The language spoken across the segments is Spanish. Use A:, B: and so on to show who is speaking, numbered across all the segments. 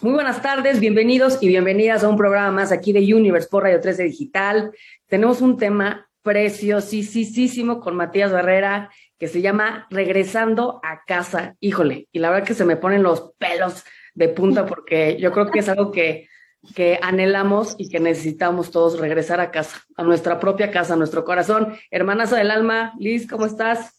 A: Muy buenas tardes, bienvenidos y bienvenidas a un programa más aquí de Universe por Radio 13 Digital. Tenemos un tema preciosísimo con Matías Barrera que se llama Regresando a casa. Híjole, y la verdad que se me ponen los pelos de punta porque yo creo que es algo que, que anhelamos y que necesitamos todos regresar a casa, a nuestra propia casa, a nuestro corazón. Hermanaza del alma, Liz, ¿cómo estás?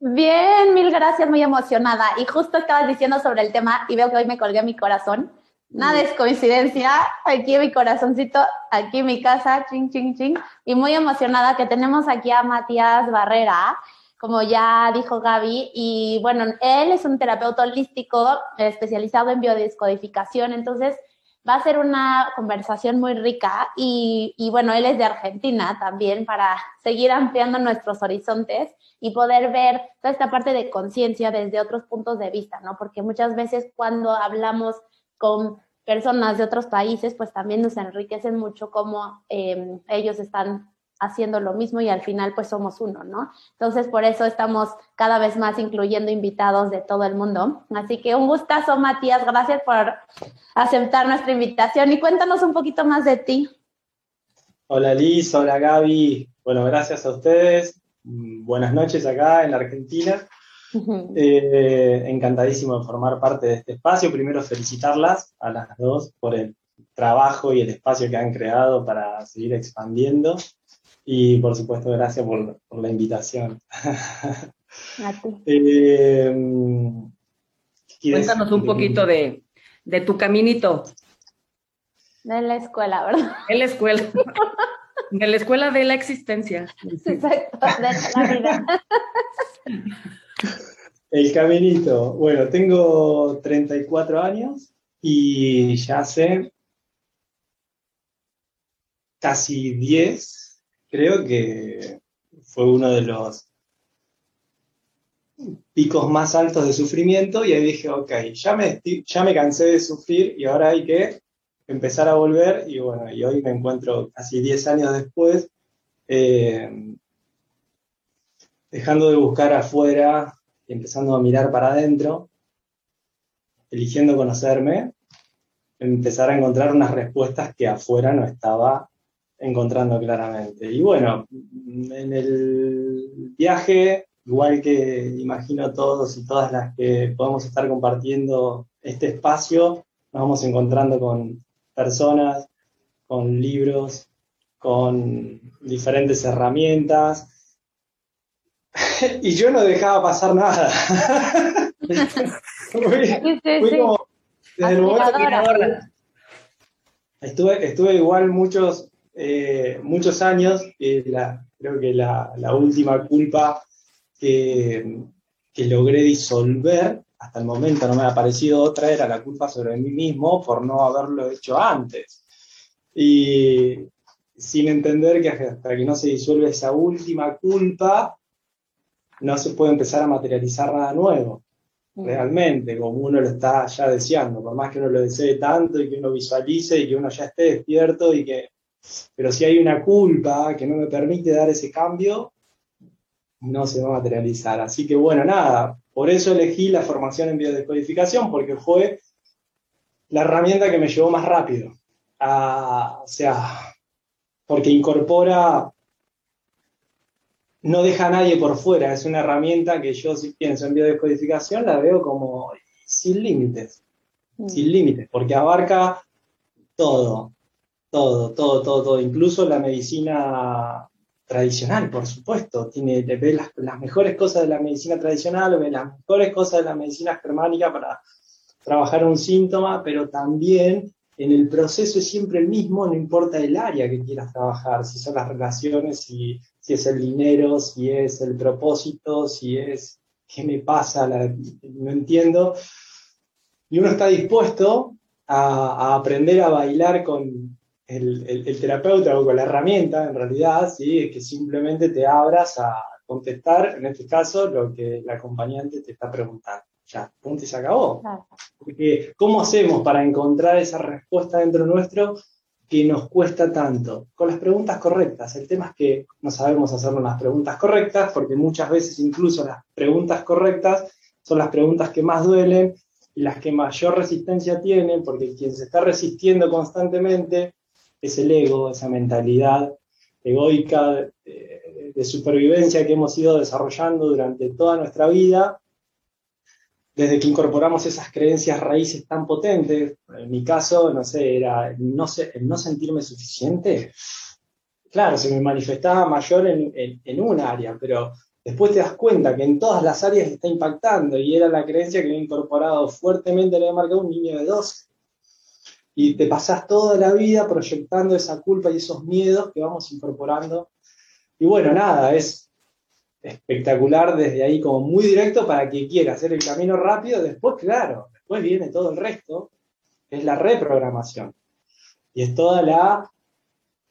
B: Bien, mil gracias, muy emocionada. Y justo estabas diciendo sobre el tema y veo que hoy me colgué mi corazón. Nada es coincidencia, aquí mi corazoncito, aquí mi casa, ching, ching, ching. Y muy emocionada que tenemos aquí a Matías Barrera, como ya dijo Gaby. Y bueno, él es un terapeuta holístico especializado en biodescodificación, entonces va a ser una conversación muy rica. Y, y bueno, él es de Argentina también para seguir ampliando nuestros horizontes y poder ver toda esta parte de conciencia desde otros puntos de vista, ¿no? Porque muchas veces cuando hablamos con personas de otros países, pues también nos enriquecen mucho cómo em, ellos están haciendo lo mismo y al final pues somos uno, ¿no? Entonces por eso estamos cada vez más incluyendo invitados de todo el mundo. Así que un gustazo, Matías, gracias por aceptar nuestra invitación y cuéntanos un poquito más de ti.
C: Hola Liz, hola Gaby. Bueno, gracias a ustedes. Buenas noches acá en la Argentina. Eh, encantadísimo de formar parte de este espacio. Primero felicitarlas a las dos por el trabajo y el espacio que han creado para seguir expandiendo. Y por supuesto, gracias por, la invitación.
A: Eh, Cuéntanos un poquito de, de tu caminito.
B: De la escuela, ¿verdad?
A: En la escuela. De la escuela de la existencia. Exacto, de la vida.
C: El caminito. Bueno, tengo 34 años y ya hace casi 10, creo que fue uno de los picos más altos de sufrimiento y ahí dije, ok, ya me, ya me cansé de sufrir y ahora hay que empezar a volver y bueno, y hoy me encuentro casi 10 años después, eh, dejando de buscar afuera y empezando a mirar para adentro, eligiendo conocerme, empezar a encontrar unas respuestas que afuera no estaba encontrando claramente. Y bueno, en el viaje, igual que imagino todos y todas las que podemos estar compartiendo este espacio, nos vamos encontrando con personas, con libros, con diferentes herramientas. y yo no dejaba pasar nada. estuve, estuve igual muchos, eh, muchos años, la, creo que la, última culpa que, que logré disolver hasta el momento no me ha parecido otra, era la culpa sobre mí mismo por no haberlo hecho antes. Y sin entender que hasta que no se disuelve esa última culpa, no se puede empezar a materializar nada nuevo, mm. realmente, como uno lo está ya deseando, por más que uno lo desee tanto y que uno visualice y que uno ya esté despierto y que... Pero si hay una culpa que no me permite dar ese cambio, no se va a materializar. Así que bueno, nada, por eso elegí la formación en biodescodificación, porque fue la herramienta que me llevó más rápido. o sea, porque incorpora, no deja a nadie por fuera, es una herramienta que yo si pienso en biodescodificación la veo como sin límites, mm. sin límites, porque abarca todo, todo, todo, todo, todo, incluso la medicina tradicional, por supuesto. Tiene, ve las, mejores cosas de la medicina tradicional, ve las mejores cosas de la medicina germánica para trabajar un síntoma, pero también en el proceso es siempre el mismo, no importa el área que quieras trabajar, si son las relaciones, si, si es el dinero, si es el propósito, si es qué me pasa, no entiendo. Y uno está dispuesto a aprender a bailar con, el, terapeuta o con la herramienta, en realidad, ¿sí? es que simplemente te abras a contestar, en este caso, lo que el acompañante te está preguntando. Ya, punto y se acabó. Porque, ¿cómo hacemos para encontrar esa respuesta dentro nuestro que nos cuesta tanto? Con las preguntas correctas. El tema es que no sabemos hacernos las preguntas correctas, porque muchas veces incluso las preguntas correctas son las preguntas que más duelen y las que mayor resistencia tienen, porque quien se está resistiendo constantemente es el ego, esa mentalidad egoica de, de supervivencia que hemos ido desarrollando durante toda nuestra vida desde que incorporamos esas creencias raíces tan potentes, en mi caso, no sé, era el no, no sentirme suficiente, claro, se me manifestaba mayor en, en, un área, pero después te das cuenta que en todas las áreas está impactando y era la creencia que había incorporado fuertemente, le había marcado un niño de 12. Y te pasás toda la vida proyectando esa culpa y esos miedos que vamos incorporando. Y bueno, nada, es espectacular desde ahí, como muy directo para quien quiera hacer el camino rápido. Después, claro, después viene todo el resto, es la reprogramación. Y es toda la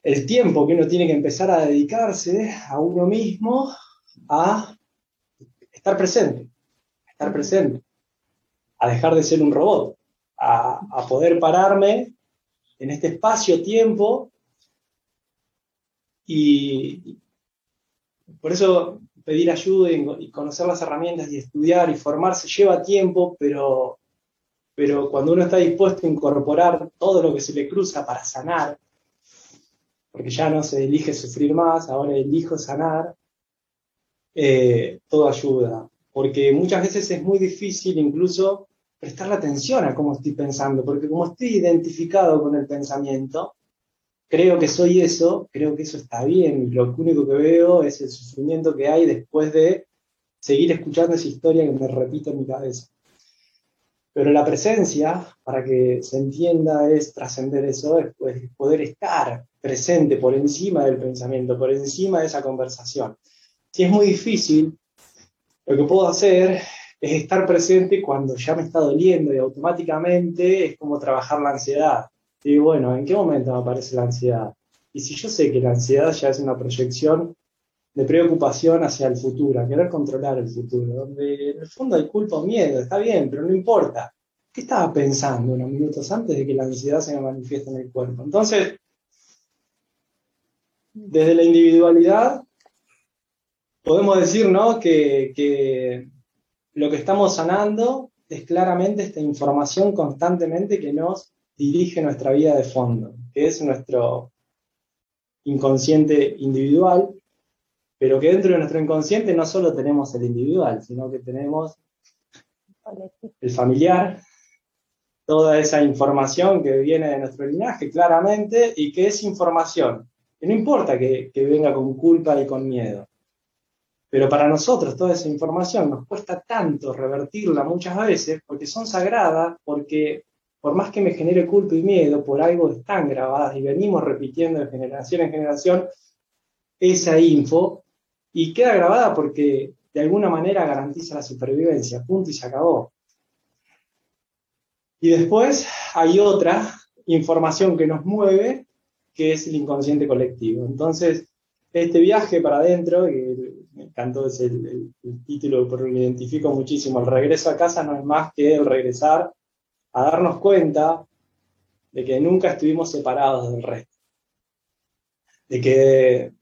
C: el tiempo que uno tiene que empezar a dedicarse a uno mismo a estar presente, estar presente, a dejar de ser un robot, a, poder pararme en este espacio-tiempo y por eso pedir ayuda y, conocer las herramientas y estudiar y formarse lleva tiempo, pero, pero cuando uno está dispuesto a incorporar todo lo que se le cruza para sanar, porque ya no se elige sufrir más, ahora elijo sanar, eh, todo ayuda. Porque muchas veces es muy difícil incluso prestar atención a cómo estoy pensando, porque como estoy identificado con el pensamiento, creo que soy eso, creo que eso está bien, lo único que veo es el sufrimiento que hay después de seguir escuchando esa historia que me repito en mi cabeza. Pero la presencia, para que se entienda, es trascender eso, es poder estar presente por encima del pensamiento, por encima de esa conversación. Si es muy difícil, lo que puedo hacer es estar presente cuando ya me está doliendo y automáticamente es como trabajar la ansiedad y bueno, ¿en qué momento me aparece la ansiedad? Y si yo sé que la ansiedad ya es una proyección de preocupación hacia el futuro, querer controlar el futuro, donde en el fondo hay culpa o miedo, está bien, pero no importa. ¿Qué estaba pensando unos minutos antes de que la ansiedad se me manifieste en el cuerpo? Entonces, desde la individualidad, podemos decir ¿no? que, que lo que estamos sanando es claramente esta información constantemente que nos dirige nuestra vida de fondo, que es nuestro inconsciente individual, pero que dentro de nuestro inconsciente no solo tenemos el individual, sino que tenemos el familiar, toda esa información que viene de nuestro linaje claramente y que es información, que no importa que, que venga con culpa y con miedo, pero para nosotros toda esa información nos cuesta tanto revertirla muchas veces porque son sagradas, porque por más que me genere culpa y miedo por algo están grabadas y venimos repitiendo de generación en generación esa info y queda grabada porque de alguna manera garantiza la supervivencia, punto y se acabó. Y después hay otra información que nos mueve, que es el inconsciente colectivo. Entonces, este viaje para adentro, me encantó, es el, el título porque me identifico muchísimo, el regreso a casa no es más que el regresar a darnos cuenta de que nunca estuvimos separados del resto. De que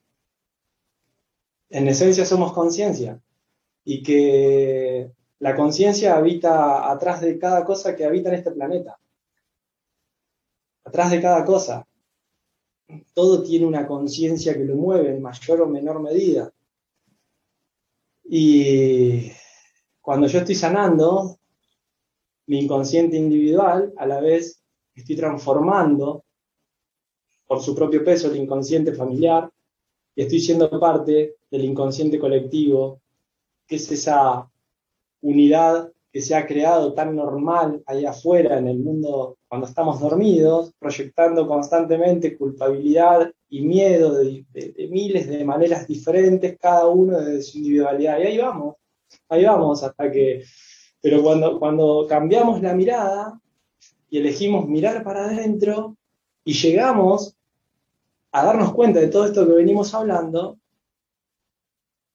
C: en esencia somos conciencia y que la conciencia habita atrás de cada cosa que habita en este planeta. Atrás de cada cosa. Todo tiene una conciencia que lo mueve en mayor o menor medida. Y cuando yo estoy sanando, mi inconsciente individual, a la vez estoy transformando por su propio peso el inconsciente familiar y estoy siendo parte del inconsciente colectivo, que es esa unidad que se ha creado tan normal ahí afuera en el mundo cuando estamos dormidos, proyectando constantemente culpabilidad y miedo de, miles de maneras diferentes, cada uno de su individualidad. Y ahí vamos, ahí vamos hasta que pero cuando, cuando cambiamos la mirada y elegimos mirar para adentro y llegamos a darnos cuenta de todo esto que venimos hablando,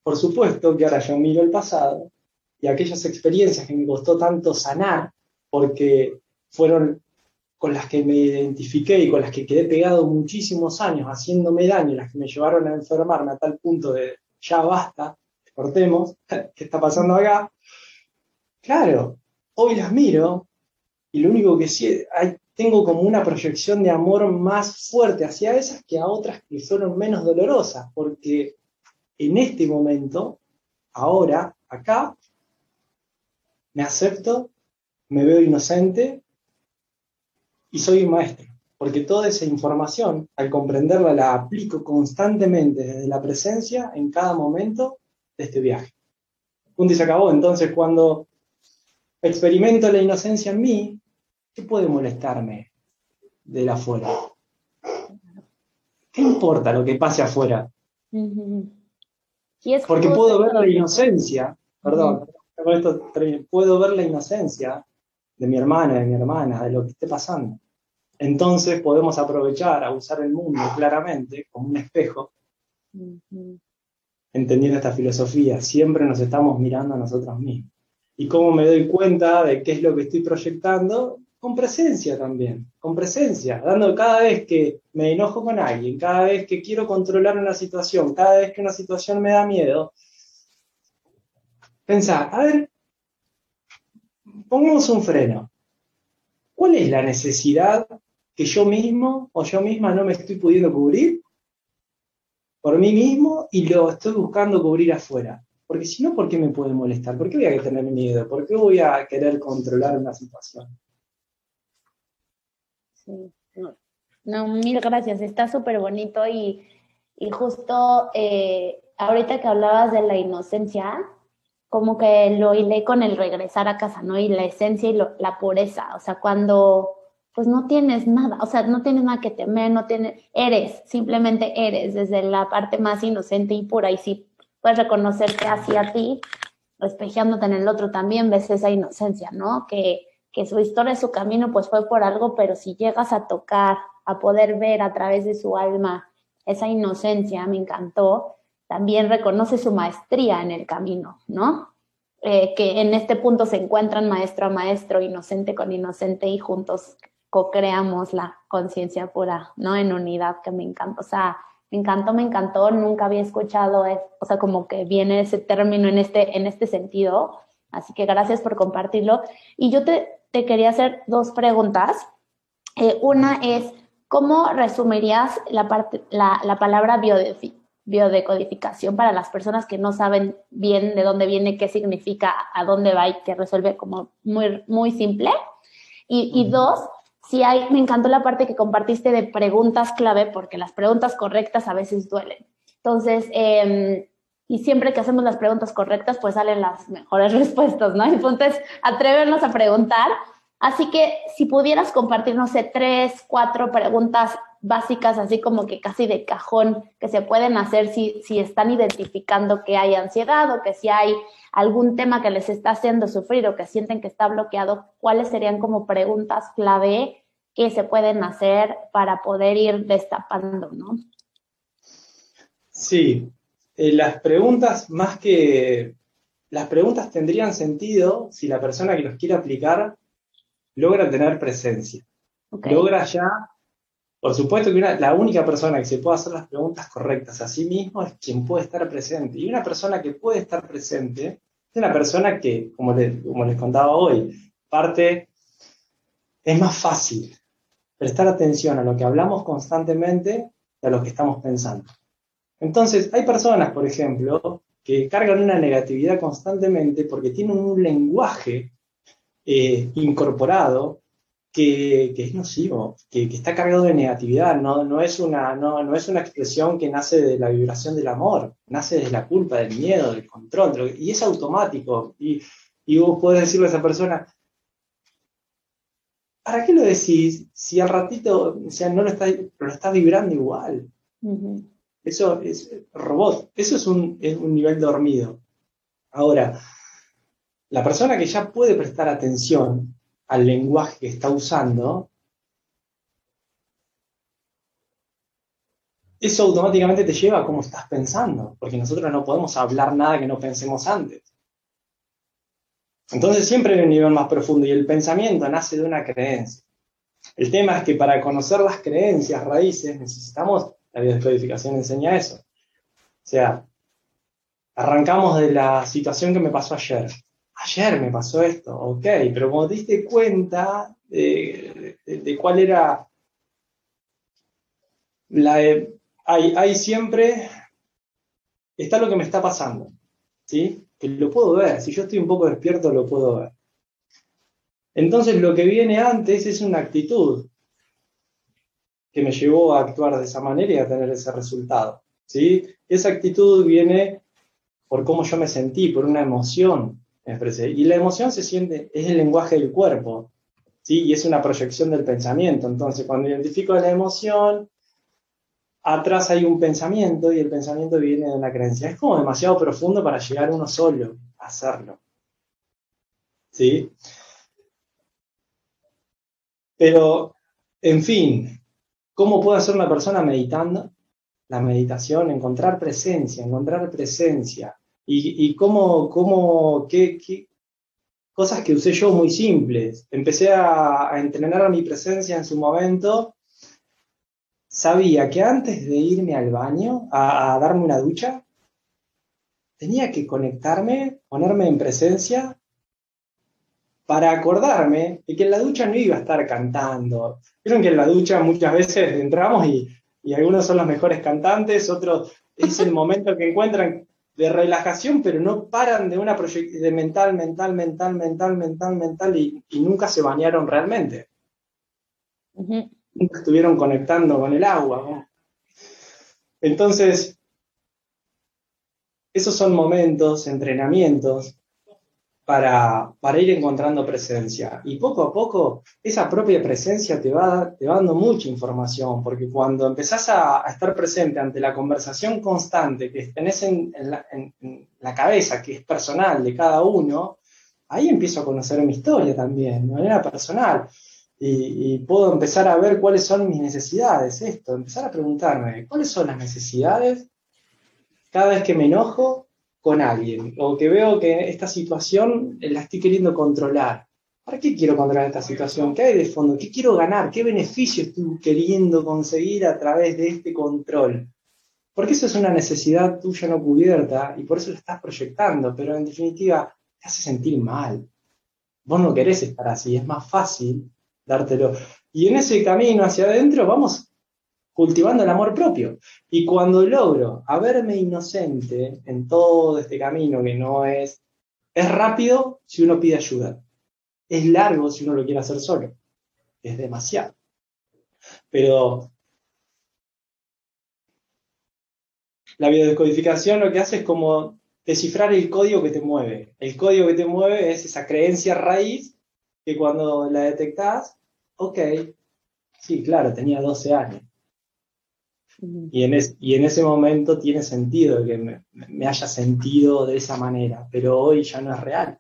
C: por supuesto que ahora yo miro el pasado y aquellas experiencias que me costó tanto sanar, porque fueron con las que me identifiqué y con las que quedé pegado muchísimos años haciéndome daño, las que me llevaron a enfermarme a tal punto de ya basta, cortemos, ¿qué está pasando acá? Claro, hoy las miro y lo único que sí, tengo como una proyección de amor más fuerte hacia esas que a otras que fueron menos dolorosas, porque en este momento, ahora, acá, me acepto, me veo inocente y soy un maestro, porque toda esa información, al comprenderla, la aplico constantemente desde la presencia en cada momento de este viaje. Punto y se acabó. Entonces, cuando experimento la inocencia en mí, ¿qué puede molestarme de la afuera? ¿Qué importa lo que pase afuera? Porque puedo ver la inocencia, perdón, puedo ver la inocencia de mi hermana, de mi hermana, de lo que esté pasando. Entonces podemos aprovechar a usar el mundo claramente como un espejo, entendiendo esta filosofía. Siempre nos estamos mirando a nosotros mismos. ¿Y cómo me doy cuenta de qué es lo que estoy proyectando? Con presencia también, con presencia, dando cada vez que me enojo con alguien, cada vez que quiero controlar una situación, cada vez que una situación me da miedo, pensar, a ver, pongamos un freno. ¿Cuál es la necesidad que yo mismo o yo misma no me estoy pudiendo cubrir por mí mismo y lo estoy buscando cubrir afuera? Porque si no, ¿por qué me puede molestar? ¿Por qué voy a tener miedo? ¿Por qué voy a querer controlar una situación?
B: No, mil gracias. Está súper bonito y, justo eh, ahorita que hablabas de la inocencia, como que lo hilé con el regresar a casa, ¿no? Y la esencia y la pureza. O sea, cuando pues no tienes nada, o sea, no tienes nada que temer, no tienes, eres, simplemente eres, desde la parte más inocente y pura. Y si puedes reconocerte hacia ti, espejeándote en el otro también, ves esa inocencia, ¿no? Que, que su historia, su camino, pues fue por algo, pero si llegas a tocar, a poder ver a través de su alma esa inocencia, me encantó, también reconoce su maestría en el camino, ¿no? Eh, que en este punto se encuentran maestro a maestro, inocente con inocente y juntos co-creamos la conciencia pura, ¿no? En unidad, que me encanta. O sea, me encantó, me encantó, nunca había escuchado, o sea, como que viene ese término en este, en este sentido, así que gracias por compartirlo. Y yo te, te quería hacer dos preguntas. Eh, una es, ¿cómo resumirías la, parte, la, la palabra biodecodificación para las personas que no saben bien de dónde viene, qué significa, a dónde va y qué resuelve como muy, muy simple? Y, y dos, sí hay, me encantó la parte que compartiste de preguntas clave, porque las preguntas correctas a veces duelen. Entonces, em, y siempre que hacemos las preguntas correctas, pues salen las mejores respuestas, ¿no? Entonces, atrevernos a preguntar. Así que si pudieras compartir, no sé, tres, cuatro preguntas básicas, así como que casi de cajón, que se pueden hacer si, si están identificando que hay ansiedad o que si hay algún tema que les está haciendo sufrir o que sienten que está bloqueado, ¿cuáles serían como preguntas clave que se pueden hacer para poder ir destapando, ¿no?
C: Sí, eh, las preguntas más que... Las preguntas tendrían sentido si la persona que los quiere aplicar logra tener presencia. Logra ya por supuesto que la única persona que se puede hacer las preguntas correctas a sí mismo es quien puede estar presente. Y una persona que puede estar presente es una persona que, como, como les contaba hoy, parte, es más fácil prestar atención a lo que hablamos constantemente y a lo que estamos pensando. Entonces, hay personas, por ejemplo, que cargan una negatividad constantemente porque tienen un lenguaje eh, incorporado que, es nocivo, que, está cargado de negatividad, no, no, es una, no, es una expresión que nace de la vibración del amor, nace de la culpa, del miedo, del control, y es automático. Y, y vos podés decirle a esa persona, ¿para qué lo decís si al ratito, o sea, no lo estás, lo está vibrando igual? Eso es robot, eso es un, es un nivel dormido. Ahora, la persona que ya puede prestar atención al lenguaje que está usando, eso automáticamente te lleva a cómo estás pensando, porque nosotros no podemos hablar nada que no pensemos antes. Entonces siempre hay un nivel más profundo y el pensamiento nace de una creencia. El tema es que para conocer las creencias raíces necesitamos, la biodescodificación enseña eso. O sea, arrancamos de la situación que me pasó ayer ayer me pasó esto, ok, pero cuando te diste cuenta, de, cuál era la... Hay, hay siempre, está lo que me está pasando, ¿sí? Que lo puedo ver, si yo estoy un poco despierto lo puedo ver. Entonces lo que viene antes es una actitud que me llevó a actuar de esa manera y a tener ese resultado. ¿sí? Esa actitud viene por cómo yo me sentí, por una emoción Y la emoción se siente, es el lenguaje del cuerpo, ¿sí? y es una proyección del pensamiento. Entonces, cuando identifico la emoción, atrás hay un pensamiento y el pensamiento viene de una creencia. Es como demasiado profundo para llegar uno solo a hacerlo. ¿Sí? Pero, en fin, ¿cómo puede hacer una persona meditando? La meditación, encontrar presencia, encontrar presencia. Y, cómo, cómo qué, cosas que usé yo muy simples. Empecé a, entrenar mi presencia en su momento. Sabía que antes de irme al baño, a darme una ducha, tenía que conectarme, ponerme en presencia para acordarme de que en la ducha no iba a estar cantando. Vieron que en la ducha muchas veces entramos y, algunos son los mejores cantantes, otros es el momento que encuentran de relajación, pero no paran de una proyección de mental, mental, mental, mental, mental, mental y, nunca se bañaron realmente. Nunca estuvieron conectando con el agua. Entonces, esos son momentos, entrenamientos para, ir encontrando presencia. Y poco a poco esa propia presencia te va, te dando mucha información, porque cuando empezás a, estar presente ante la conversación constante que tenés en, la, cabeza, que es personal de cada uno, ahí empiezo a conocer mi historia también, de manera personal. Y, puedo empezar a ver cuáles son mis necesidades, esto, empezar a preguntarme, ¿cuáles son las necesidades? Cada vez que me enojo, con alguien o que veo que esta situación la estoy queriendo controlar. ¿Para qué quiero controlar esta situación? ¿Qué hay de fondo? ¿Qué quiero ganar? ¿Qué beneficio estoy queriendo conseguir a través de este control? Porque eso es una necesidad tuya no cubierta y por eso lo estás proyectando, pero en definitiva te hace sentir mal. Vos no querés estar así, es más fácil dártelo. Y en ese camino hacia adentro vamos cultivando el amor propio. Y cuando logro haberme inocente en todo este camino que no es, es rápido si uno pide ayuda, es largo si uno lo quiere hacer solo, es demasiado. Pero la biodescodificación lo que hace es como descifrar el código que te mueve. El código que te mueve es esa creencia raíz que cuando la detectás, ok, sí, claro, tenía 12 años y en, y en ese momento tiene sentido que me, haya sentido de esa manera, pero hoy ya no es real.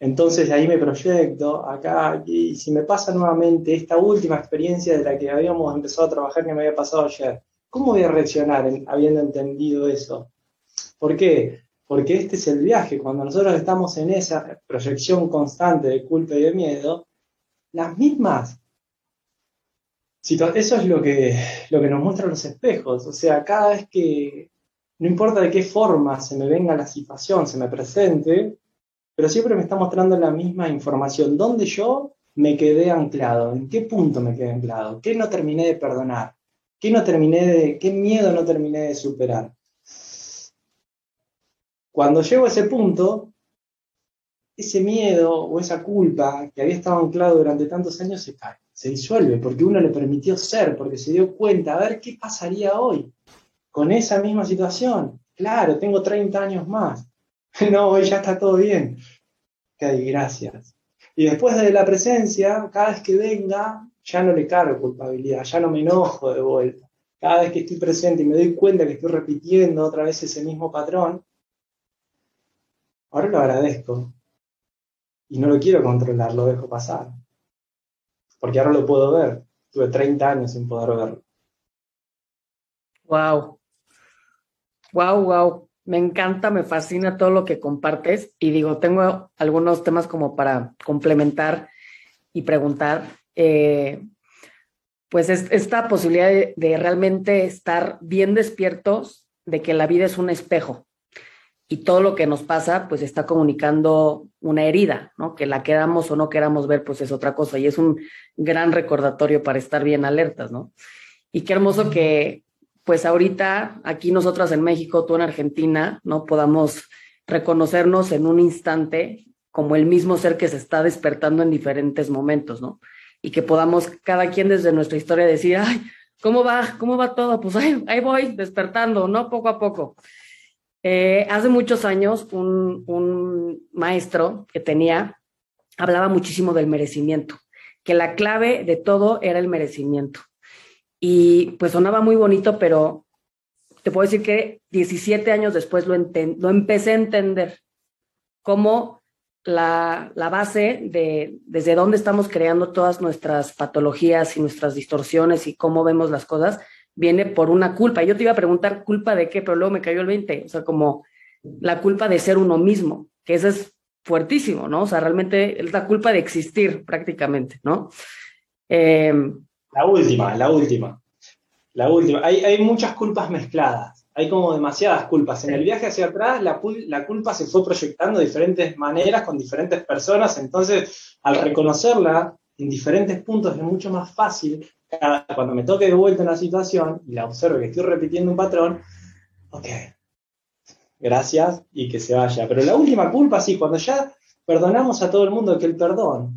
C: Entonces ahí me proyecto acá y si me pasa nuevamente esta última experiencia de la que habíamos empezado a trabajar que me había pasado ayer, ¿cómo voy a reaccionar habiendo entendido eso? ¿Por qué? Porque este es el viaje. Cuando nosotros estamos en esa proyección constante de culpa y de miedo, las mismas eso es lo que, nos muestran los espejos. O sea, cada vez que, no importa de qué forma se me venga la situación, se me presente, pero siempre me está mostrando la misma información. ¿Dónde yo me quedé anclado? ¿En qué punto me quedé anclado? ¿Qué no terminé de perdonar? ¿Qué, no terminé de, qué miedo no terminé de superar? Cuando llego a ese punto, ese miedo o esa culpa que había estado anclado durante tantos años se cae se disuelve, porque uno le permitió ser, porque se dio cuenta, a ver qué pasaría hoy con esa misma situación. Claro, tengo 30 años más. No, hoy ya está todo bien. Ok, gracias. Y después de la presencia, cada vez que venga, ya no le cargo culpabilidad, ya no me enojo de vuelta. Cada vez que estoy presente y me doy cuenta que estoy repitiendo otra vez ese mismo patrón, ahora lo agradezco. Y no lo quiero controlar, lo dejo pasar porque ahora lo puedo ver. Tuve 30 años sin poder verlo.
A: Wow. Wow, wow. Me encanta, me fascina todo lo que compartes y digo, tengo algunos temas como para complementar y preguntar. Eh, pues es, esta posibilidad de realmente estar bien despiertos de que la vida es un espejo y todo lo que nos pasa, pues está comunicando una herida, ¿no? Que la queramos o no queramos ver, pues es otra cosa y es un gran recordatorio para estar bien alertas, ¿no? Y qué hermoso que, pues ahorita, aquí nosotras en México, tú en Argentina, ¿no? Podamos reconocernos en un instante como el mismo ser que se está despertando en diferentes momentos, ¿no? Y que podamos cada quien desde nuestra historia decir, ay, ¿cómo va? ¿Cómo va todo? Pues ahí, ahí voy, despertando, ¿no? Poco a poco. Eh, hace muchos años, un, un maestro que tenía hablaba muchísimo del merecimiento, que la clave de todo era el merecimiento. Y pues sonaba muy bonito, pero te puedo decir que 17 años después lo, lo empecé a entender como la, la, base de desde dónde estamos creando todas nuestras patologías y nuestras distorsiones y cómo vemos las cosas, viene por una culpa. Yo te iba a preguntar culpa de qué, pero luego me cayó el 20, o sea, como la culpa de ser uno mismo, que eso es fuertísimo, ¿no? O sea, realmente es la culpa de existir prácticamente, ¿no?
C: Em, la última, la última. La última. Hay, hay muchas culpas mezcladas hay como demasiadas culpas. En el viaje hacia atrás, la, la, culpa se fue proyectando de diferentes maneras con diferentes personas, entonces al reconocerla en diferentes puntos es mucho más fácil cuando me toque de vuelta una situación y la observo que estoy repitiendo un patrón, ok, gracias y que se vaya. Pero la última culpa, sí, cuando ya perdonamos a todo el mundo que el perdón,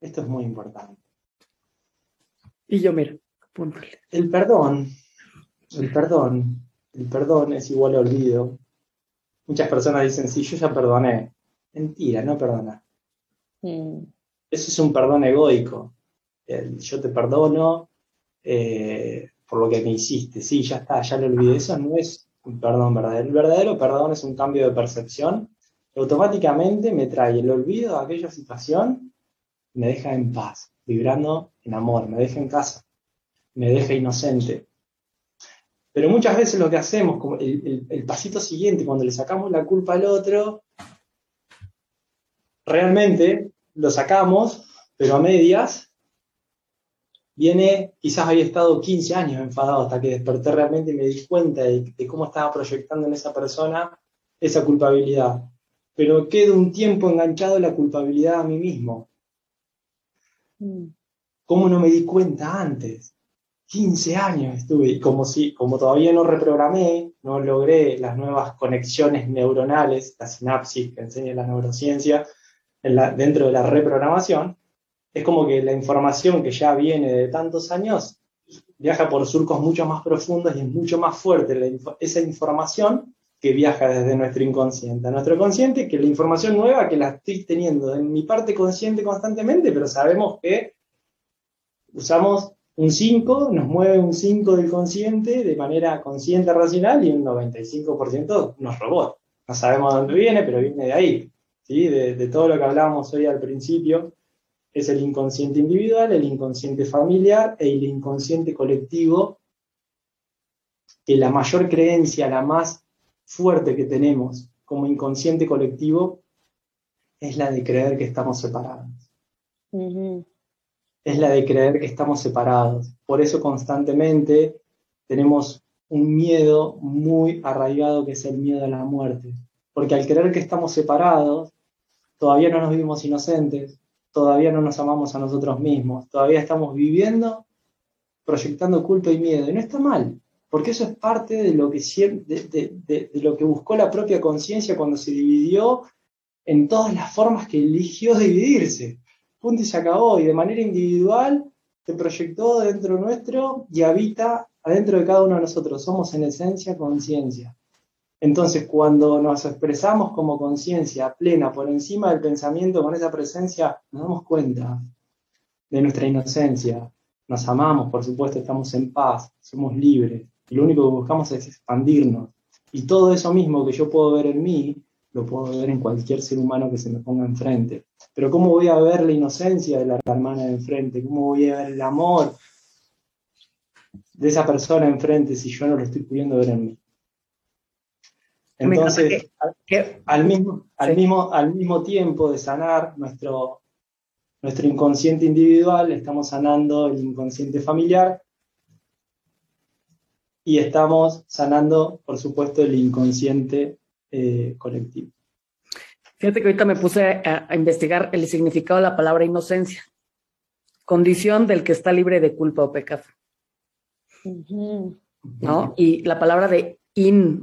C: esto es muy importante.
A: Y yo, mira,
C: El perdón, el perdón el perdón es igual a olvido. Muchas personas dicen, sí, yo ya perdoné. Mentira, no perdona. Mm. Eso es un perdón egoico. yo te perdono eh, por lo que me hiciste. Sí, ya está, ya lo olvidé. Eso no es un perdón verdadero. El verdadero perdón es un cambio de percepción automáticamente me trae el olvido de aquella situación me deja en paz, vibrando en amor, me deja en casa, me deja inocente. Pero muchas veces lo que hacemos, como el, pasito siguiente, cuando le sacamos la culpa al otro, realmente lo sacamos, pero a medias, viene, quizás había estado 15 años enfadado hasta que desperté realmente y me di cuenta de, cómo estaba proyectando en esa persona esa culpabilidad. Pero quedo un tiempo enganchado en la culpabilidad a mí mismo. Mm. ¿Cómo no me di cuenta antes? 15 años estuve, y como, si, como todavía no reprogramé, no logré las nuevas conexiones neuronales, la sinapsis que enseña la neurociencia, dentro de la reprogramación, es como que la información que ya viene de tantos años viaja por surcos mucho más profundos y es mucho más fuerte esa información que viaja desde nuestro inconsciente a nuestro consciente, que la información nueva que la estoy teniendo en mi parte consciente constantemente, pero sabemos que usamos un 5 nos mueve un 5 del consciente de manera consciente, racional, y un 95% nos robó. No sabemos dónde viene, pero viene de ahí. ¿sí? De, todo lo que hablábamos hoy al principio, es el inconsciente individual, el inconsciente familiar e el inconsciente colectivo, que la mayor creencia, la más fuerte que tenemos como inconsciente colectivo, es la de creer que estamos separados es la de creer que estamos separados. Por eso constantemente tenemos un miedo muy arraigado que es el miedo a la muerte. Porque al creer que estamos separados, todavía no nos vivimos inocentes, todavía no nos amamos a nosotros mismos, todavía estamos viviendo proyectando culpa y miedo. Y no está mal, porque eso es parte de lo que, de lo que buscó la propia conciencia cuando se dividió en todas las formas que eligió dividirse punto y se acabó. Y de manera individual se proyectó dentro nuestro y habita adentro de cada uno de nosotros. Somos en esencia conciencia. Entonces, cuando nos expresamos como conciencia plena por encima del pensamiento con esa presencia, nos damos cuenta de nuestra inocencia. Nos amamos, por supuesto, estamos en paz, somos libres. Lo único que buscamos es expandirnos. Y todo eso mismo que yo puedo ver en mí, lo puedo ver en cualquier ser humano que se me ponga enfrente. Pero ¿cómo voy a ver la inocencia de la hermana de enfrente? ¿Cómo voy a ver el amor de esa persona enfrente si yo no lo estoy pudiendo ver en mí? Entonces, al, mismo, al, mismo, al mismo tiempo de sanar nuestro, nuestro inconsciente individual, estamos sanando el inconsciente familiar y estamos sanando, por supuesto, el inconsciente eh, colectivo.
A: Fíjate que ahorita me puse a, investigar el significado de la palabra inocencia. Condición del que está libre de culpa o pecado. ¿No? Y la palabra de in,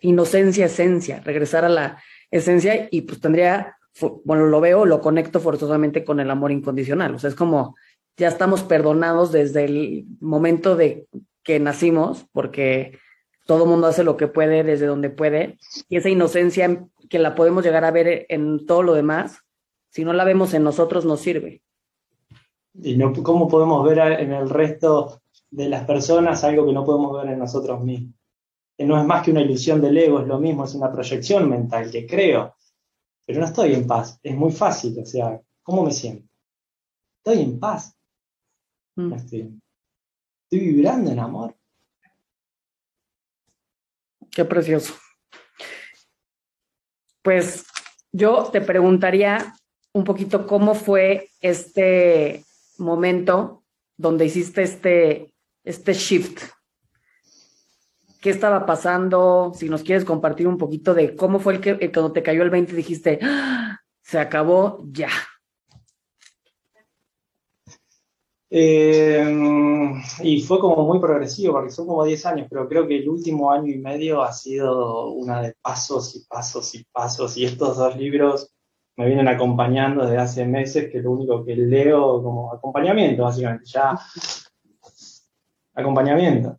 A: inocencia, esencia, regresar a la esencia y pues tendría, bueno, lo veo, lo conecto forzosamente con el amor incondicional. O sea, es como ya estamos perdonados desde el momento de que nacimos, porque todo mundo hace lo que puede desde donde puede, y esa inocencia que la podemos llegar a ver en todo lo demás, si no la vemos en nosotros, nos sirve.
C: ¿Y no, cómo podemos ver en el resto de las personas algo que no podemos ver en nosotros mismos? No es más que una ilusión del ego, es lo mismo, es una proyección mental que creo, pero no estoy en paz. Es muy fácil, o sea, ¿cómo me siento? Estoy en paz. Mm. Estoy, estoy vibrando en amor.
A: Qué precioso. Pues yo te preguntaría un poquito cómo fue este momento donde hiciste este, este shift. ¿Qué estaba pasando? Si nos quieres compartir un poquito de cómo fue el que cuando te cayó el 20 dijiste, ¡Ah! se acabó ya.
C: Eh, y fue como muy progresivo, porque son como 10 años, pero creo que el último año y medio ha sido una de pasos y pasos y pasos, y estos dos libros me vienen acompañando desde hace meses, que lo único que leo como acompañamiento, básicamente, ya acompañamiento.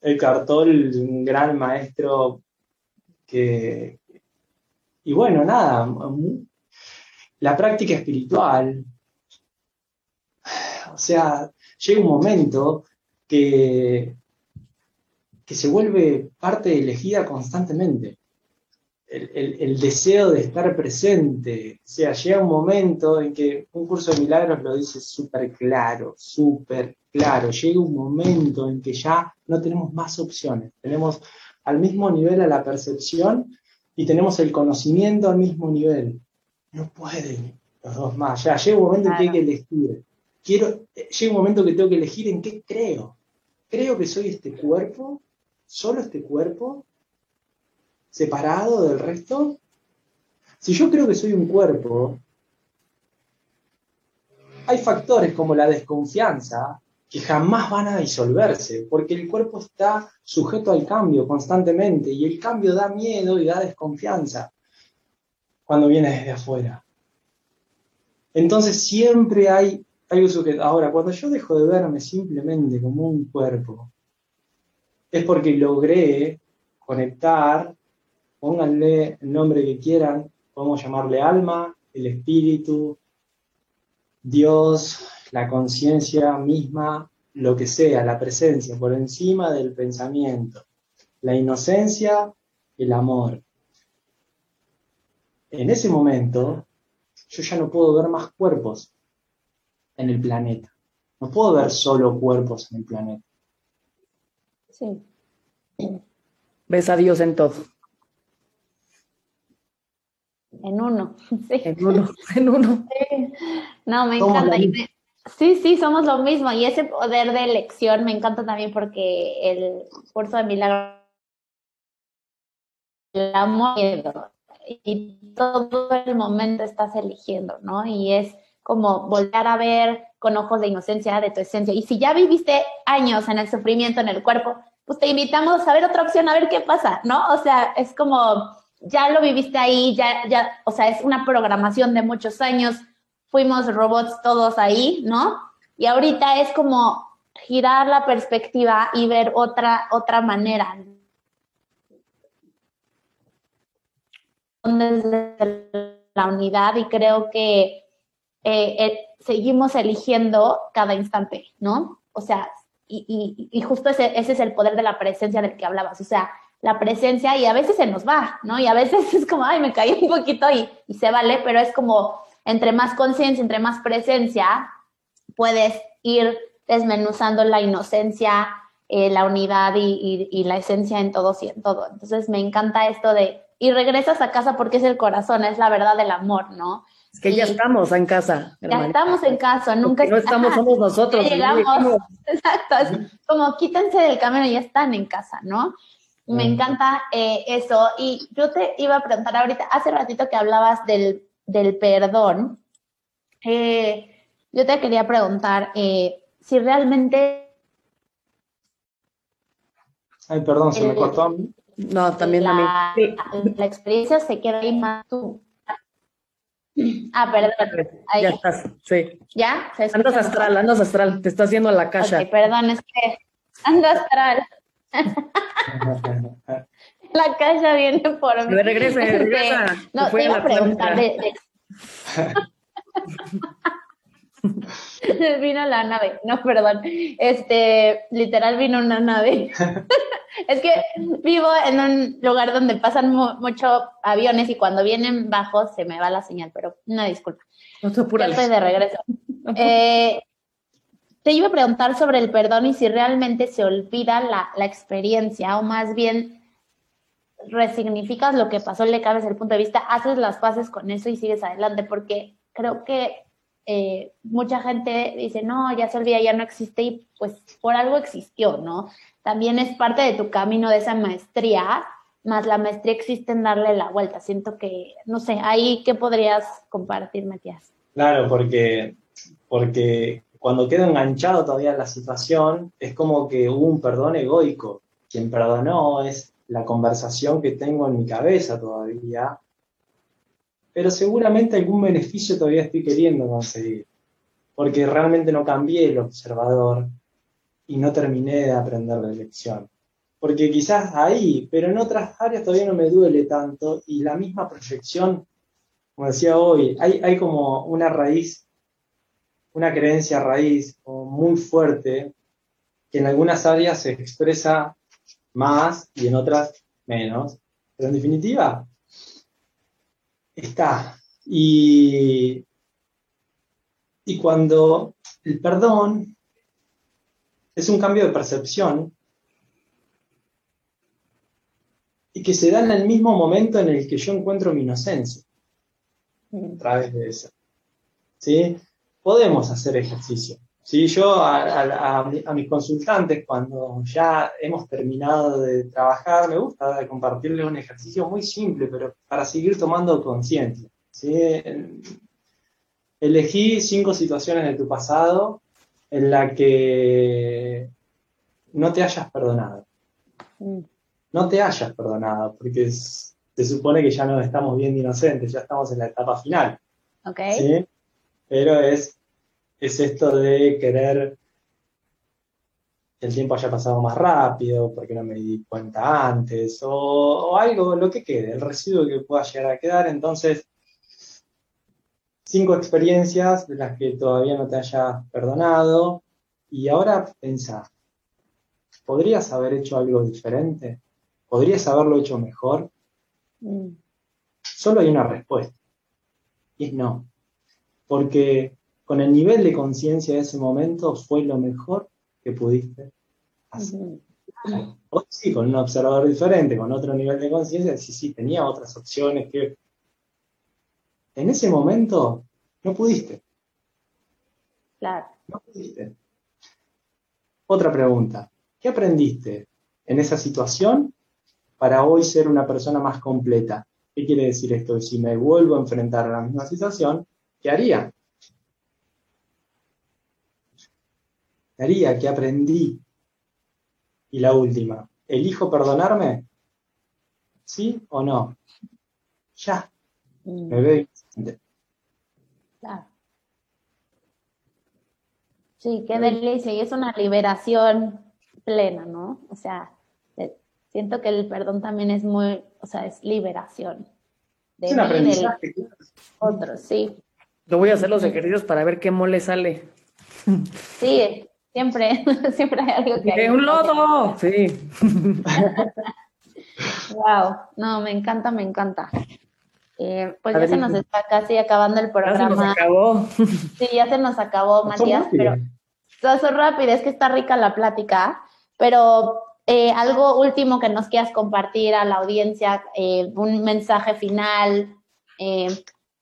C: El cartol, un gran maestro que... Y bueno, nada, la práctica espiritual, o sea, llega un momento que, que se vuelve parte elegida constantemente. El, deseo de estar presente. O sea, llega un momento en que un curso de milagros lo dice súper claro, súper claro. Llega un momento en que ya no tenemos más opciones. Tenemos al mismo nivel a la percepción y tenemos el conocimiento al mismo nivel. No pueden los dos más. Ya llega un momento en que hay que elegir quiero, llega un momento que tengo que elegir en qué creo. Creo que soy este cuerpo, solo este cuerpo, separado del resto. Si yo creo que soy un cuerpo, hay factores como la desconfianza que jamás van a disolverse, porque el cuerpo está sujeto al cambio constantemente y el cambio da miedo y da desconfianza cuando viene desde afuera. Entonces siempre hay Ahora, cuando yo dejo de verme simplemente como un cuerpo, es porque logré conectar, pónganle el nombre que quieran, podemos llamarle alma, el espíritu, Dios, la conciencia misma, lo que sea, la presencia, por encima del pensamiento, la inocencia, el amor. En ese momento, yo ya no puedo ver más cuerpos, en el planeta. No puedo ver solo cuerpos en el planeta.
B: Sí.
A: Ves a Dios en todo.
B: En uno, sí.
A: En uno, en uno.
B: No, me encanta. sí, sí, somos lo mismo. Y ese poder de elección me encanta también porque el curso de milagro, el amor y todo el momento estás eligiendo, ¿no? Y es como volver a ver con ojos de inocencia de tu esencia. Y si ya viviste años en el sufrimiento en el cuerpo, pues te invitamos a ver otra opción, a ver qué pasa, ¿no? O sea, es como, ya lo viviste ahí, ya, ya, o sea, es una programación de muchos años, fuimos robots todos ahí, ¿no? Y ahorita es como girar la perspectiva y ver otra, otra manera. Desde la unidad y creo que eh, eh, seguimos eligiendo cada instante, ¿no? O sea, y, justo ese, ese, es el poder de la presencia del que hablabas, o sea, la presencia y a veces se nos va, ¿no? Y a veces es como, ay, me caí un poquito y, y se vale, pero es como, entre más conciencia, entre más presencia, puedes ir desmenuzando la inocencia, eh, la unidad y, y, la esencia en todo y en todo. Entonces me encanta esto de, y regresas a casa porque es el corazón, es la verdad del amor, ¿no?
A: Es que ya estamos en casa.
B: Ya estamos en casa, nunca.
A: no estamos, somos nosotros.
B: llegamos. Exacto, es como quítense del camino y ya están en casa, ¿no? Me encanta eh, eso. Y yo te iba a preguntar ahorita, hace ratito que hablabas del, del perdón, eh, yo te quería preguntar eh, si realmente...
C: Ay, perdón, se me
B: el-
C: cortó a mí.
A: No, también,
B: la,
A: también. Sí.
B: la experiencia se queda ahí más tú. Ah, perdón. Ahí.
A: Ya estás, sí.
B: ¿Ya? ¿Se escucha
A: Andas
B: mejor?
A: astral, andas astral, te está haciendo la caja.
B: Ok, perdón, es que ando astral. La caja viene por mí.
A: De regresa,
B: Este. No, te iba
A: a
B: preguntar de, de- vino la nave, no, perdón. Este, literal vino una nave. es que vivo en un lugar donde pasan mu- mucho aviones y cuando vienen bajos se me va la señal, pero una disculpa.
A: No
B: Ya estoy de regreso. Eh, te iba a preguntar sobre el perdón y si realmente se olvida la, experiencia o más bien resignificas lo que pasó, le cambias el punto de vista, haces las paces con eso y sigues adelante, porque creo que eh, mucha gente dice, no, ya se olvida, ya no existe y pues por algo existió, ¿no? También es parte de tu camino de esa maestría, más la maestría existe en darle la vuelta. Siento que, no sé, ahí, ¿qué podrías compartir, Matías?
C: Claro, porque, porque cuando quedo enganchado todavía en la situación, es como que hubo un perdón egoico. Quien perdonó es la conversación que tengo en mi cabeza todavía, pero seguramente algún beneficio todavía estoy queriendo conseguir, porque realmente no cambié el observador y no terminé de aprender la lección. Porque quizás ahí, pero en otras áreas todavía no me duele tanto y la misma proyección como decía hoy, hay, hay como una raíz, una creencia raíz muy fuerte que en algunas áreas se expresa más y en otras menos, pero en definitiva está. Y, y cuando el perdón es un cambio de percepción y que se da en el mismo momento en el que yo encuentro mi inocencia a través de eso. ¿Sí? Podemos hacer ejercicio. ¿Sí? Yo a, a- a mi- a mis consultantes, cuando ya hemos terminado de trabajar, me gusta compartirles un ejercicio muy simple, pero para seguir tomando conciencia. ¿sí? Elegí cinco situaciones de tu pasado en la que no te hayas perdonado. No te hayas perdonado, porque es- se supone que ya no estamos bien de inocentes, ya estamos en la etapa final.
B: ¿Ok?
C: ¿sí? Pero es, es esto de querer que el tiempo haya pasado más rápido, porque no me di cuenta antes, o, o algo, lo que quede, el residuo que pueda llegar a quedar. Entonces, cinco experiencias de las que todavía no te hayas perdonado, y ahora pensá, ¿podrías haber hecho algo diferente? ¿Podrías haberlo hecho mejor?
B: Mm,
C: Solo hay una respuesta, y es no. Porque con el nivel de conciencia de ese momento fue lo mejor que pudiste hacer. Hoy sí, con un observador diferente, con otro nivel de conciencia, sí, sí, tenía otras opciones que en ese momento no pudiste,
B: Claro.
C: no pudiste. Otra pregunta, ¿qué aprendiste en esa situación para hoy ser una persona más completa? ¿Qué quiere decir esto? Si me vuelvo a enfrentar a la misma situación, ¿qué haría? ¿Qué haría? ¿Qué aprendí? Y la última, ¿elijo perdonarme? ¿Sí o no? Ya,
B: Mm,
C: me veo
B: claro. Sí, qué delicia. Y es una liberación plena, ¿no? O sea, eh, siento que el perdón también es muy, o sea, es liberación. De
C: Es un aprendizaje.
B: otro, sí.
A: Yo voy a hacer los ejercicios para ver qué mole sale.
B: Sí, siempre, siempre hay algo que...
A: ¡De un lodo! Sí.
B: Wow, no, me encanta, me encanta. Eh, pues
A: A
B: ya
A: ver,
B: se nos está casi acabando el
A: Ya se nos
B: programa.
A: acabó.
B: Sí, ya se nos acabó, Matías, pero eso rápido, es que está rica la plática, pero eh, algo último que nos quieras compartir a la audiencia, eh, un mensaje final, eh,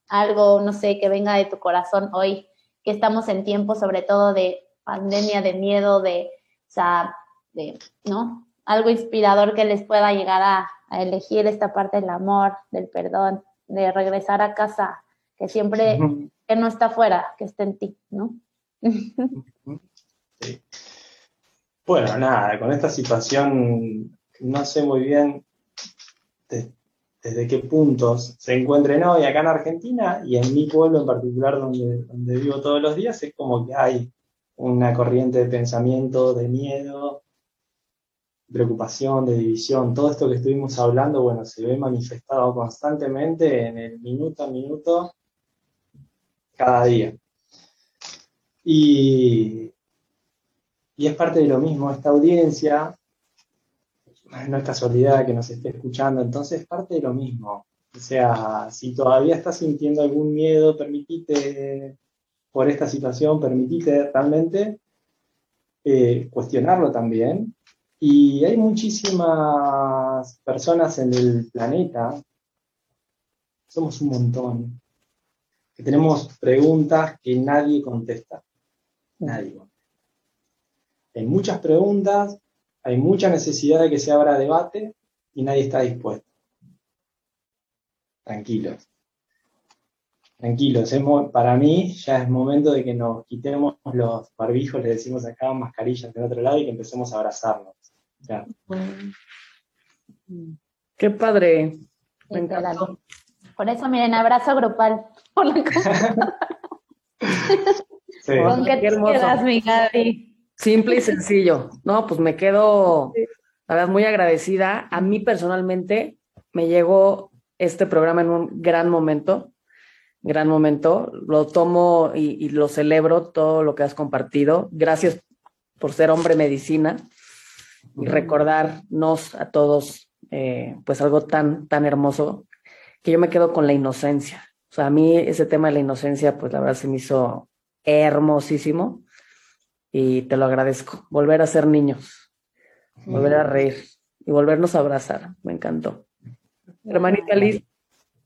B: algo, no sé, que venga de tu corazón hoy, que estamos en tiempo sobre todo de pandemia, de miedo, de, o sea, de, ¿no? algo inspirador que les pueda llegar a, elegir esta parte del amor, del perdón, de regresar a casa, que siempre, que no está afuera, que está en ti, ¿no?
C: Sí. Bueno, nada, con esta situación no sé muy bien desde qué puntos se encuentren hoy acá en Argentina y en mi pueblo en particular donde, vivo todos los días, es como que hay una corriente de pensamiento, de miedo, preocupación, de división, todo esto que estuvimos hablando, bueno, se ve manifestado constantemente en el minuto a minuto, cada día. Y, y es parte de lo mismo, esta audiencia, no es casualidad que nos esté escuchando, entonces es parte de lo mismo. O sea, si todavía estás sintiendo algún miedo, permitite por esta situación, permitite realmente eh, cuestionarlo también. Y hay muchísimas personas en el planeta, somos un montón, que tenemos preguntas que nadie contesta. Nadie Hay muchas preguntas, hay mucha necesidad de que se abra debate y nadie está dispuesto. Tranquilos tranquilos, para mí ya es momento de que nos quitemos los barbijos, le decimos acá mascarillas del otro lado y que empecemos a abrazarnos.
A: Qué padre.
B: Por eso, miren, abrazo grupal.
A: sí. ¿Con qué te quedas, mi Gaby? Simple y sencillo. No, pues me quedo, la verdad, muy agradecida. A mí personalmente me llegó este programa en un gran momento gran momento. Lo tomo y, lo celebro todo lo que has compartido. Gracias por ser hombre medicina y recordarnos a todos eh, pues algo tan, tan hermoso que yo me quedo con la inocencia. O sea, a mí ese tema de la inocencia, pues la verdad se me hizo hermosísimo y te lo agradezco. Volver a ser niños, volver a reír y volvernos a abrazar. Me encantó. Hermanita Liz,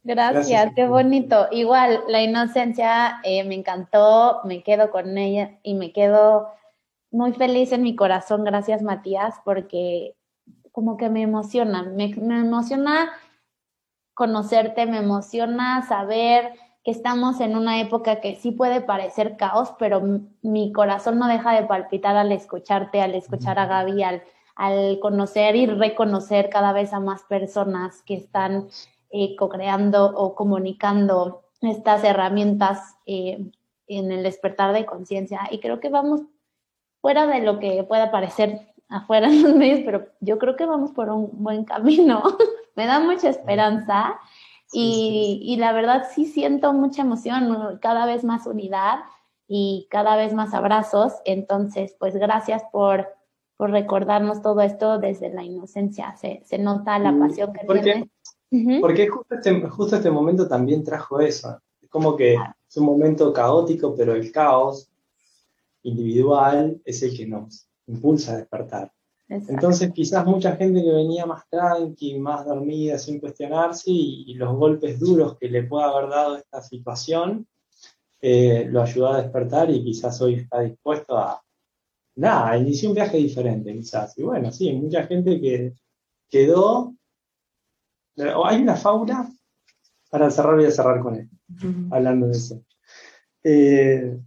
B: Gracias, qué bonito. Igual, la inocencia eh, me encantó, me quedo con ella y me quedo muy feliz en mi corazón. Gracias, Matías, porque como que me emociona, me, me emociona conocerte, me emociona saber que estamos en una época que sí puede parecer caos, pero mi corazón no deja de palpitar al escucharte, al escuchar a Gaby, al, al conocer y reconocer cada vez a más personas que están eh, co-creando o comunicando estas herramientas eh, en el despertar de conciencia. Y creo que vamos fuera de lo que pueda parecer afuera en los medios, pero yo creo que vamos por un buen camino. Me da mucha esperanza y, y, la verdad sí siento mucha emoción, cada vez más unidad y cada vez más abrazos. Entonces, pues gracias por, por recordarnos todo esto desde la inocencia. Se, se nota la pasión que tienes.
C: Porque justo este, justo este momento también trajo eso. Es como que es un momento caótico, pero el caos individual es el que nos impulsa a despertar. Entonces quizás mucha gente que venía más tranqui, más dormida, sin cuestionarse, y, los golpes duros que le pueda haber dado esta situación, eh, lo ayudó a despertar y quizás hoy está dispuesto a, nada, iniciar un viaje diferente quizás. Y bueno, sí, mucha gente que quedó hay una fábula, para cerrar voy a cerrar con él, hablando de eso. Eh,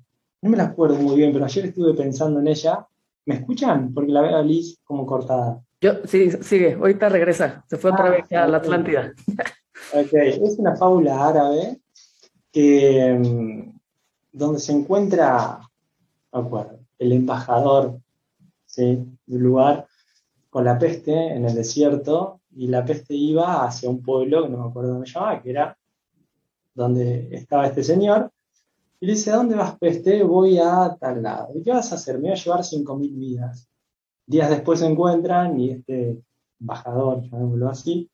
C: no me la acuerdo muy bien, pero ayer estuve pensando en ella. ¿Me escuchan? Porque la veo a Liz como cortada.
A: Yo, sí, sigue, ahorita regresa, se fue otra ah, vez a la Atlántida.
C: Ok, es una fábula árabe que, mm, donde se encuentra, acuerdo, el embajador ¿sí? del lugar con la peste en el desierto y la peste iba hacia un pueblo, que no me acuerdo se llamaba, que era donde estaba este señor, y le dice, ¿a dónde vas, peste? Voy a tal lado. ¿Y qué vas a hacer? Me voy a llevar 5.000 vidas. Días después se encuentran y este embajador, llamémoslo así,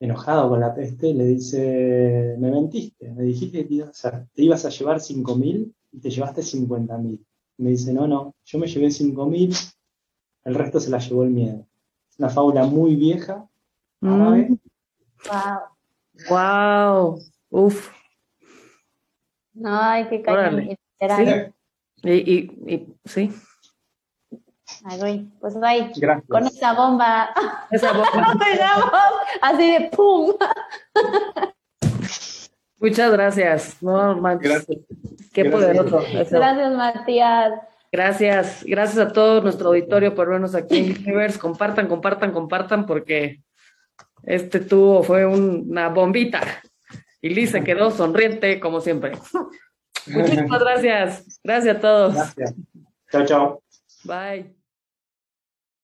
C: enojado con la peste, le dice, me mentiste, me dijiste que te ibas a, te ibas a llevar 5.000 y te llevaste 50.000. Me dice, no, no, yo me llevé 5.000, el resto se la llevó el miedo una fábula muy vieja.
B: Wow.
A: Wow. Uf.
B: No, hay que cañón.
A: Sí. Y, y, y, sí.
B: Ay, güey, pues bye.
C: Gracias.
B: Con esa bomba.
A: Esa bomba.
B: Así de pum.
A: Muchas gracias. No,
C: Gracias.
A: Qué
C: Gracias.
A: poderoso. eso.
B: Gracias, Matías.
A: Gracias, gracias a todo nuestro auditorio por vernos aquí en Universe. Compartan, compartan, compartan, porque este tubo fue un- una bombita. Y Liz se quedó sonriente, como siempre. Muchísimas gracias. Gracias a todos.
C: Gracias. Chao, chao.
A: Bye.